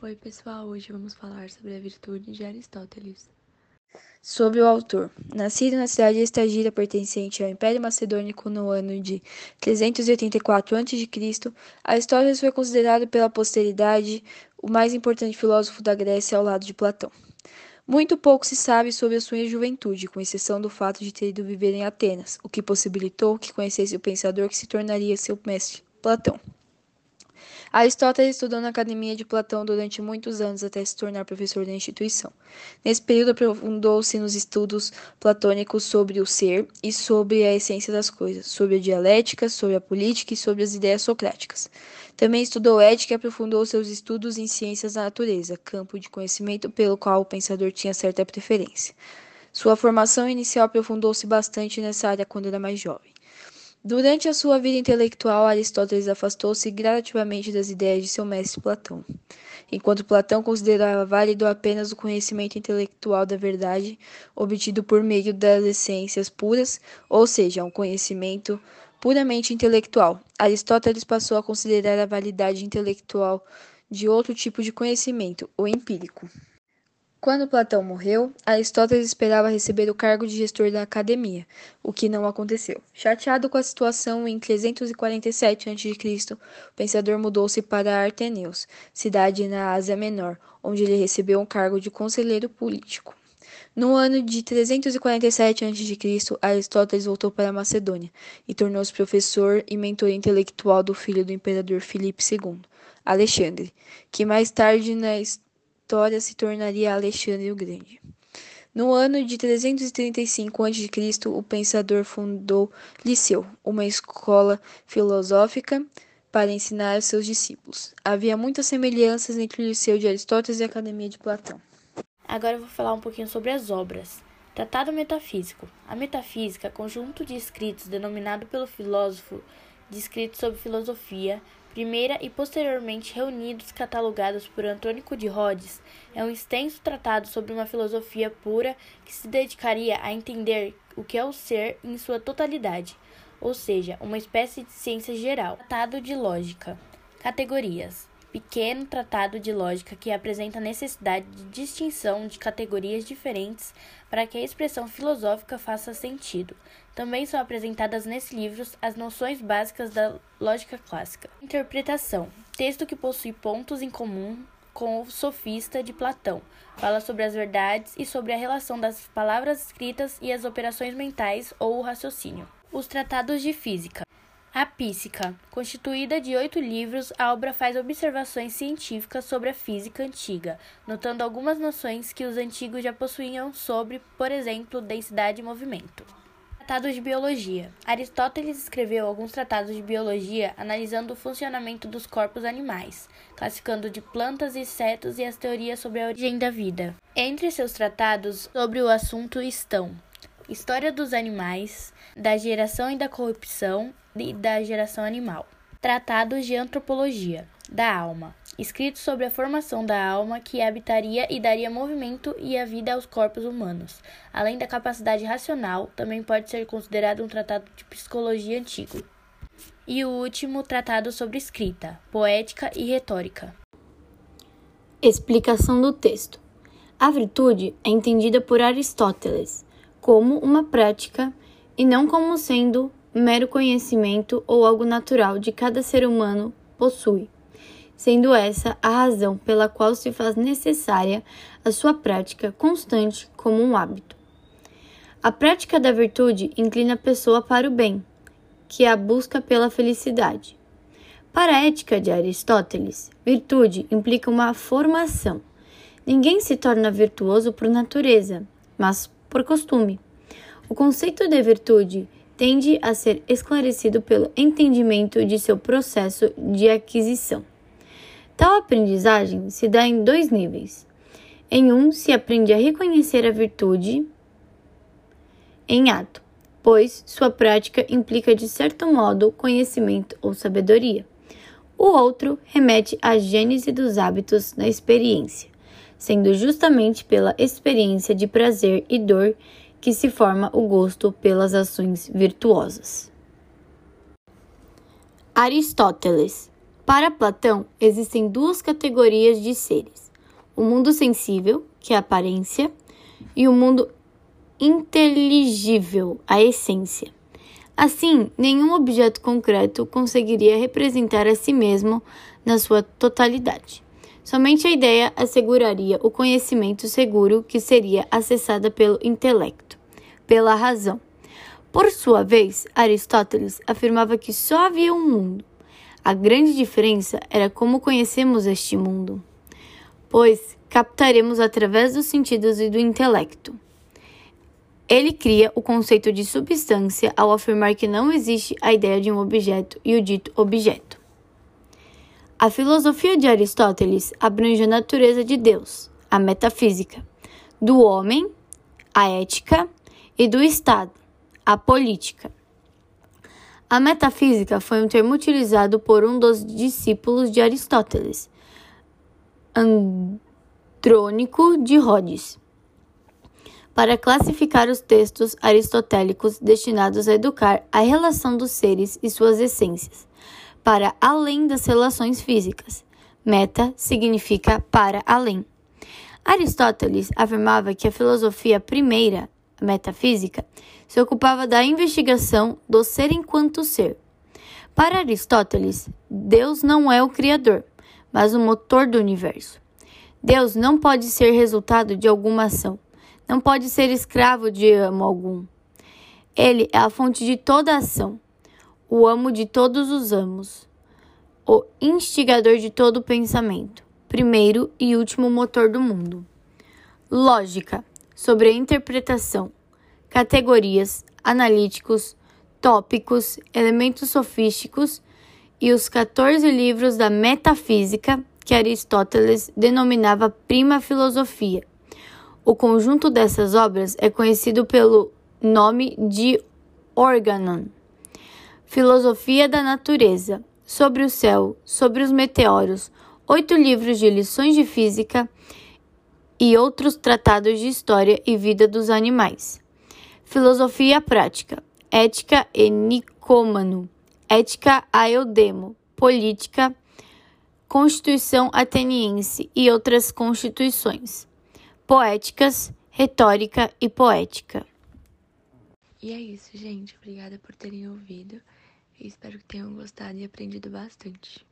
Oi, pessoal, hoje vamos falar sobre a virtude de Aristóteles. Sobre o autor. Nascido na cidade de Estagira, pertencente ao Império Macedônico no ano de 384 a.C., Aristóteles foi considerado pela posteridade o mais importante filósofo da Grécia ao lado de Platão. Muito pouco se sabe sobre a sua juventude, com exceção do fato de ter ido viver em Atenas, o que possibilitou que conhecesse o pensador que se tornaria seu mestre, Platão. Aristóteles estudou na academia de Platão durante muitos anos até se tornar professor da instituição. Nesse período, aprofundou-se nos estudos platônicos sobre o ser e sobre a essência das coisas, sobre a dialética, sobre a política e sobre as ideias socráticas. Também estudou ética e aprofundou seus estudos em ciências da natureza, campo de conhecimento pelo qual o pensador tinha certa preferência. Sua formação inicial aprofundou-se bastante nessa área quando era mais jovem. Durante a sua vida intelectual, Aristóteles afastou-se gradativamente das ideias de seu mestre Platão. Enquanto Platão considerava válido apenas o conhecimento intelectual da verdade, obtido por meio das essências puras, ou seja, um conhecimento puramente intelectual, Aristóteles passou a considerar a validade intelectual de outro tipo de conhecimento, o empírico. Quando Platão morreu, Aristóteles esperava receber o cargo de gestor da academia, o que não aconteceu. Chateado com a situação, em 347 a.C., o pensador mudou-se para Arteneus, cidade na Ásia Menor, onde ele recebeu um cargo de conselheiro político. No ano de 347 a.C., Aristóteles voltou para a Macedônia e tornou-se professor e mentor intelectual do filho do imperador Filipe II, Alexandre, que mais tarde na história Vitória se tornaria Alexandre o Grande. No ano de 335 a.C., o pensador fundou Liceu, uma escola filosófica para ensinar seus discípulos. Havia muitas semelhanças entre o Liceu de Aristóteles e a Academia de Platão. Agora eu vou falar um pouquinho sobre as obras. Tratado Metafísico. A metafísica, conjunto de escritos denominado pelo filósofo de escritos sobre filosofia, primeira e posteriormente reunidos catalogados por Antônico de Rhodes, é um extenso tratado sobre uma filosofia pura que se dedicaria a entender o que é o ser em sua totalidade, ou seja, uma espécie de ciência geral. Tratado de lógica. Categorias pequeno tratado de lógica que apresenta a necessidade de distinção de categorias diferentes para que a expressão filosófica faça sentido. Também são apresentadas nesse livro as noções básicas da lógica clássica. Interpretação: texto que possui pontos em comum com o Sofista de Platão. Fala sobre as verdades e sobre a relação das palavras escritas e as operações mentais ou o raciocínio. Os tratados de física. A Písica. Constituída de oito livros, a obra faz observações científicas sobre a física antiga, notando algumas noções que os antigos já possuíam sobre, por exemplo, densidade e movimento. Tratados de Biologia. Aristóteles escreveu alguns tratados de biologia analisando o funcionamento dos corpos animais, classificando de plantas e insetos e as teorias sobre a origem da vida. Entre seus tratados sobre o assunto estão História dos animais, da geração e da corrupção e da geração animal. Tratados de antropologia da alma, escrito sobre a formação da alma que habitaria e daria movimento e a vida aos corpos humanos. Além da capacidade racional, também pode ser considerado um tratado de psicologia antigo. E o último, tratado sobre escrita, poética e retórica. Explicação do texto. A virtude é entendida por Aristóteles como uma prática e não como sendo mero conhecimento ou algo natural de cada ser humano possui, sendo essa a razão pela qual se faz necessária a sua prática constante como um hábito. A prática da virtude inclina a pessoa para o bem, que é a busca pela felicidade. Para a ética de Aristóteles, virtude implica uma formação. Ninguém se torna virtuoso por natureza, mas por costume. O conceito de virtude tende a ser esclarecido pelo entendimento de seu processo de aquisição. Tal aprendizagem se dá em dois níveis. Em um, se aprende a reconhecer a virtude em ato, pois sua prática implica de certo modo conhecimento ou sabedoria. O outro remete à gênese dos hábitos na experiência sendo justamente pela experiência de prazer e dor que se forma o gosto pelas ações virtuosas. Aristóteles Para Platão, existem duas categorias de seres: o mundo sensível, que é a aparência, e o mundo inteligível, a essência. Assim, nenhum objeto concreto conseguiria representar a si mesmo na sua totalidade. Somente a ideia asseguraria o conhecimento seguro que seria acessada pelo intelecto, pela razão. Por sua vez, Aristóteles afirmava que só havia um mundo. A grande diferença era como conhecemos este mundo, pois captaremos através dos sentidos e do intelecto. Ele cria o conceito de substância ao afirmar que não existe a ideia de um objeto e o dito objeto. A filosofia de Aristóteles abrange a natureza de Deus, a metafísica, do homem, a ética e do Estado, a política. A metafísica foi um termo utilizado por um dos discípulos de Aristóteles, Andrônico de Rhodes para classificar os textos aristotélicos destinados a educar a relação dos seres e suas essências, para além das relações físicas. Meta significa para além. Aristóteles afirmava que a filosofia primeira, a metafísica, se ocupava da investigação do ser enquanto ser. Para Aristóteles, Deus não é o Criador, mas o motor do universo. Deus não pode ser resultado de alguma ação não pode ser escravo de amo algum. Ele é a fonte de toda ação, o amo de todos os amos, o instigador de todo pensamento, primeiro e último motor do mundo. Lógica. Sobre a interpretação, categorias, analíticos, tópicos, elementos sofísticos. E os 14 livros da metafísica que Aristóteles denominava prima filosofia. O conjunto dessas obras é conhecido pelo nome de Organon. Filosofia da Natureza, Sobre o Céu, Sobre os Meteoros, oito livros de lições de física e outros tratados de história e vida dos animais. Filosofia Prática, Ética e Nicômano, Ética a Eudemo, Política, Constituição Ateniense e outras constituições poéticas, retórica e poética. E é isso, gente. Obrigada por terem ouvido. Espero que tenham gostado e aprendido bastante.